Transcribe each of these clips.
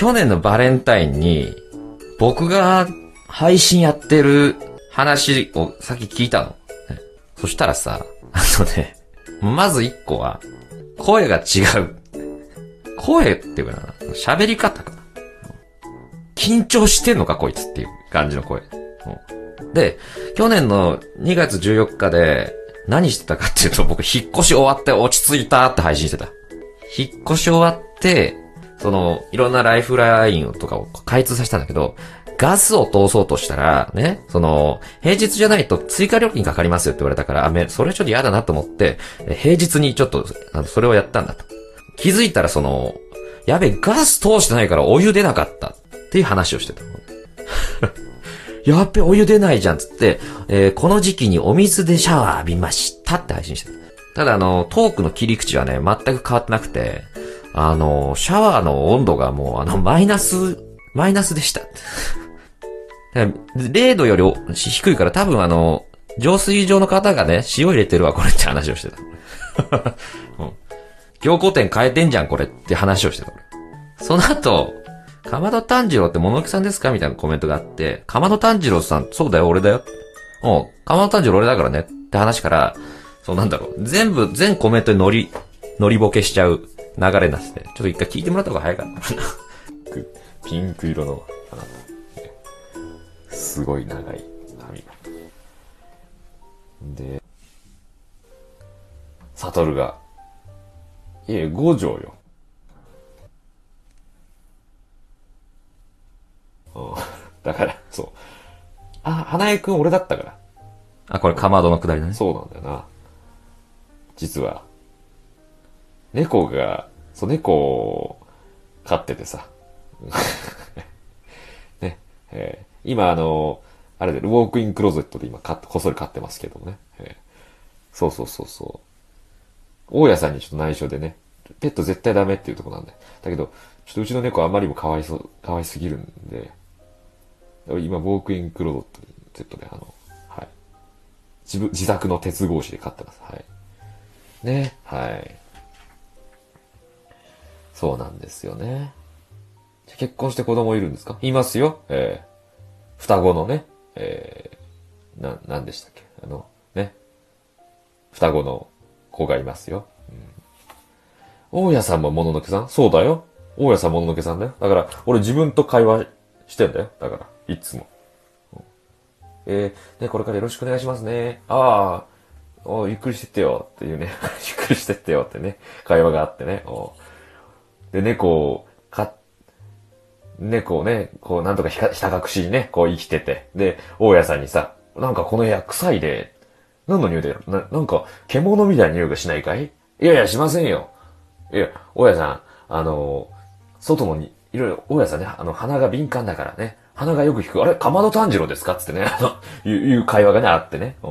去年のバレンタインに、僕が配信やってる話をさっき聞いたの。そしたらさ、あのね、まず一個は、声が違う。声っていうかな、喋り方かな。緊張してんのかこいつっていう感じの声。で、去年の2月14日で何してたかっていうと僕引っ越し終わって落ち着いたって配信してた。引っ越し終わって、その、いろんなライフラインとかを開通させたんだけど、ガスを通そうとしたら、ね、その、平日じゃないと追加料金かかりますよって言われたから、あ、め、それちょっと嫌だなと思って、平日にちょっと、あの、それをやったんだと。気づいたらその、やべ、ガス通してないからお湯出なかったっていう話をしてた。やっべ、お湯出ないじゃんつって、えーこの時期にお水でシャワー浴びましたって配信してた。ただあの、トークの切り口はね、全く変わってなくて、あの、シャワーの温度がもうあの、マイナス、マイナスでした。0度より低いから多分あの、浄水場の方がね、塩入れてるわ、これって話をしてた。うん。凝固点変えてんじゃん、これって話をしてた、その後、かまど炭治郎って物置さんですか？みたいなコメントがあって、かまど炭治郎さん、そうだよ、俺だよ。うん、かまど炭治郎俺だからねって話から、そうなんだろう、全部、全コメントに乗り、乗りボケしちゃう流れになってて、ちょっと一回聞いてもらった方が早かったかな。ピンク色の花。すごい長い髪が。で、サトルが、いえ、五条よ。うんだから、そう。あ、花江くん俺だったから。あ、これかまどのくだりだね。そうなんだよな。実は、猫が、そう、猫を飼っててさ。ね。えー今あの、あれで、ウォークインクローゼットで今飼って、こっそり飼ってますけどもね。えーそうそうそうそう。大家さんにちょっと内緒でね、ペット絶対ダメっていうとこなんで。だけど、ちょっとうちの猫あまりにも可愛そう、可愛すぎるんで、今、ウォークインクローゼットで、あの、はい。自分、自作の鉄格子で飼ってます。はい。ね、はい。そうなんですよね。じゃ結婚して子供いるんですか？いますよ。えー双子のね、えー、な、なんでしたっけ？あの、ね。双子の子がいますよ。うん、大家さんももののけさん？そうだよ。大家さんもののけさんだよ。だから、俺自分と会話してんだよ。だから、いつも。えー、ね、これからよろしくお願いしますね。ああ、おゆっくりしてってよっていうね。ゆっくりしてってよ ってね。会話があってね。おで、猫を飼っ猫をね、こう、なんとかひかひた隠しにね、こう生きてて。で、大家さんにさ、なんかこの部屋臭いで、何の匂いだよな、なんか、獣みたいな匂いがしないかい？いやいや、しませんよ。いや、大家さん、あの、外のに、いろいろ、大家さんね、あの、鼻が敏感だからね、鼻がよく引く。あれ、かまど炭治郎ですか？つってね、あの、いういう会話がね、あってね。うん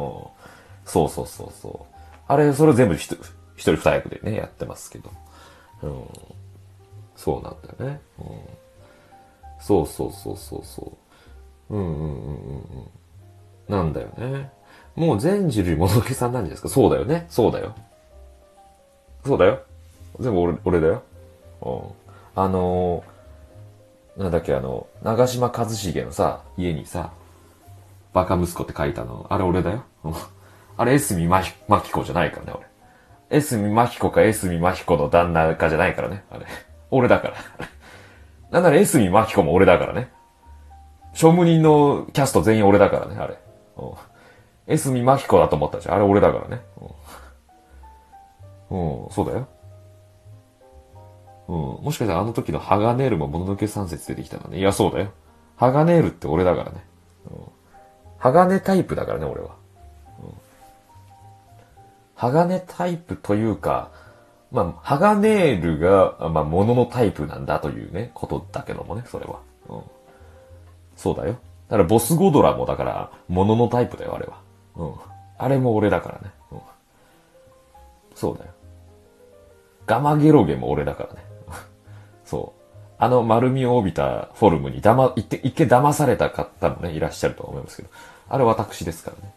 そうそうそうそう。あれ、それ全部ひと一人二役でね、やってますけど。うん。そうなんだよね。うん。そうそうそうそうそう。うんうんうんうんうん。なんだよね。もう全人類もののけさんなんじゃないですか。そうだよね。そうだよ。そうだよ。全部俺、俺だよ。うん。あのー、なんだっけ、あの、長島一茂のさ、家にさ、バカ息子って書いたの、あれ俺だよ。あれ、エスミマヒマキコじゃないからね、俺。エスミマヒコかエスミマヒコの旦那かじゃないからね、あれ。俺だから。なんならエスミマキコも俺だからね。庶務人のキャスト全員俺だからね、あれ。エスミマキコだと思ったじゃん。あれ俺だからね。うん、そうだよ。うん。もしかしたらあの時のハガネールももののけ三節出てきたのね。いや、そうだよ。ハガネールって俺だからね。うん、ハガネタイプだからね、俺は。うん、ハガネタイプというか、まあ、ハガネールが、まあ、もののタイプなんだというね、ことだけどもね、それは。うん。そうだよ。だから、ボスゴドラもだから、もののタイプだよ、あれは。うん。あれも俺だからね。うん。そうだよ。ガマゲロゲも俺だからね。そう。あの丸みを帯びたフォルムにだま、一見一見騙された方もね、いらっしゃると思いますけど。あれ私ですからね。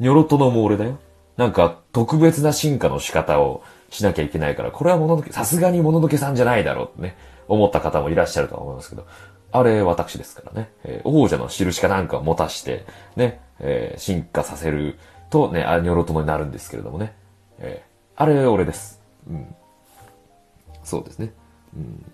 ニョロトノも俺だよ。なんか、特別な進化の仕方をしなきゃいけないから、これはもののけ、さすがにもののけさんじゃないだろうってね、思った方もいらっしゃるとは思いますけど、あれ私ですからね、えー王者の印かなんかを持たして、ね、えー進化させるとね、アニョロトモになるんですけれどもね、えーあれ俺です。うん。そうですね。うん。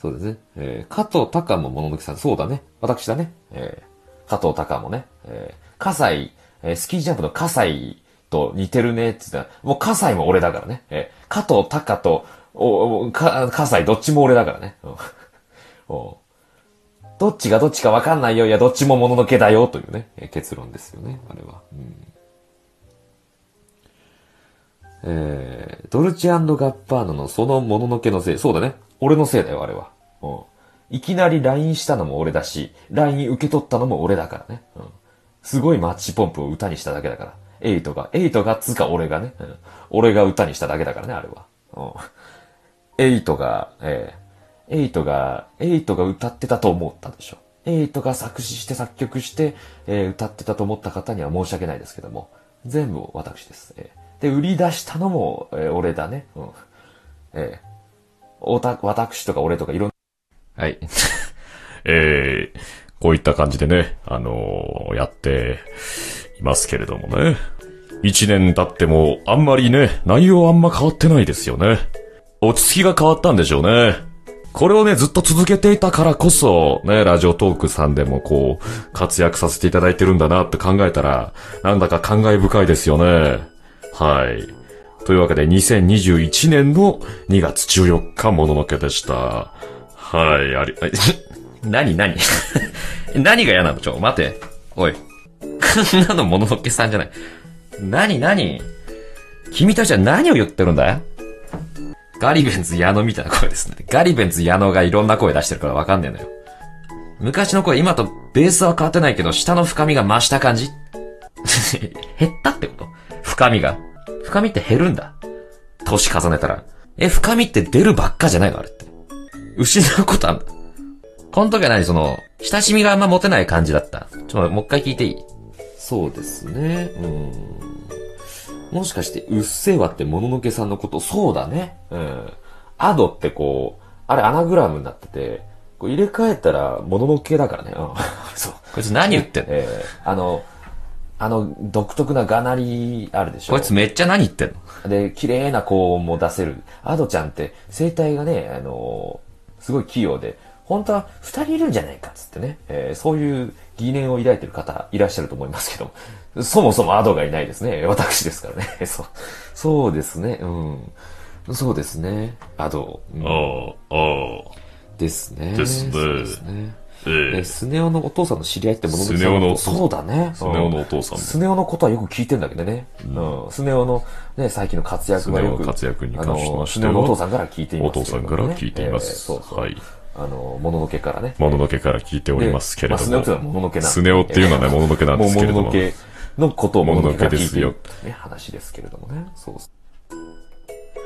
そうですね。えー加藤隆ももののけさん、そうだね。私だね。えー加藤隆もね。えー、葛西、えースキージャンプの葛西と似てるねって言ったら、もう葛西も俺だからね。えー加藤隆と、お、おか、葛西どっちも俺だからね。おどっちがどっちかわかんないよ。いや、どっちももののけだよ。というね、えー結論ですよね。あれは。うんえー、ドルチェ&ガッバーナのそのもののけのせい。そうだね。俺のせいだよ、あれは。うん。いきなり LINE したのも俺だし、LINE 受け取ったのも俺だからね。すごいマッチポンプを歌にしただけだから。エイトが、エイトがつか俺がね。うん。俺が歌にしただけだからね、あれは。うん。エイトが、えー、エイトが、エイトが歌ってたと思ったでしょ。瑛人が作詞して作曲して、えー歌ってたと思った方には申し訳ないですけども、全部私です。えーで、売り出したのも、えー俺だね。うん。えーおた、私とか俺とかいろんなはい。えー、こういった感じでね、あのーやっていますけれどもね。一年経っても、あんまりね、内容あんま変わってないですよね。落ち着きが変わったんでしょうね。これをね、ずっと続けていたからこそ、ね、ラジオトークさんでもこう、活躍させていただいてるんだなって考えたら、なんだか感慨深いですよね。はい。というわけで、2021年の2月14日、もののけでした。はい、あり、何何？何が嫌なの？ちょ、待て。おい。こんなのもののけさんじゃない。何何？君たちは何を言ってるんだ？ガリベンズ矢野みたいな声ですね。ガリベンズ矢野がいろんな声出してるからわかんねえのよ。昔の声、今とベースは変わってないけど、下の深みが増した感じ？減ったってこと？深みが。深みって減るんだ。年重ねたら。え、深みって出るばっかじゃないの？あれって。失うことあんだ。この時は何その、親しみがあんま持てない感じだった。ちょっともう一回聞いていい？そうですね。うん。もしかして、うっせぇわってもののけさんのこと、そうだね。うん。アドってこう、あれアナグラムになってて、こう入れ替えたらもののけだからね。うん。そう。こいつ何言ってんの？ええあの、あの、独特ながなりあるでしょ。こいつめっちゃ何言ってんの？で、綺麗な高音も出せる。アドちゃんって、声帯がね、あのすごい器用で、本当は二人いるんじゃないかっつってね、えーそういう疑念を抱いてる方いらっしゃると思いますけども、そもそもアドがいないですね。私ですからね。そう。そうですね。うん。そうですね。アド。うんああ、ああ。ですね。ですねそうですね。ええ、スネ夫のお父さんの知り合いってものスネ夫のそうだね。スネ夫のお父さんスネ夫のことはよく聞いてんだけどね。うん。スネ夫のね、最近の活躍がよく。スネ夫の活躍に関してはのスネ夫のお父さんから聞いていますお父さんから聞いていますえーそうそう。はいあの、もののけからね。もののけから聞いておりますけれども。まあスネ夫っていうのはもののけなんでスネ夫っていうのはね、もののけなんですけれども。もののけのことをもののけから聞いてね、話ですけれどもね。そう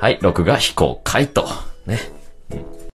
はい、録画非公開と。ね。うん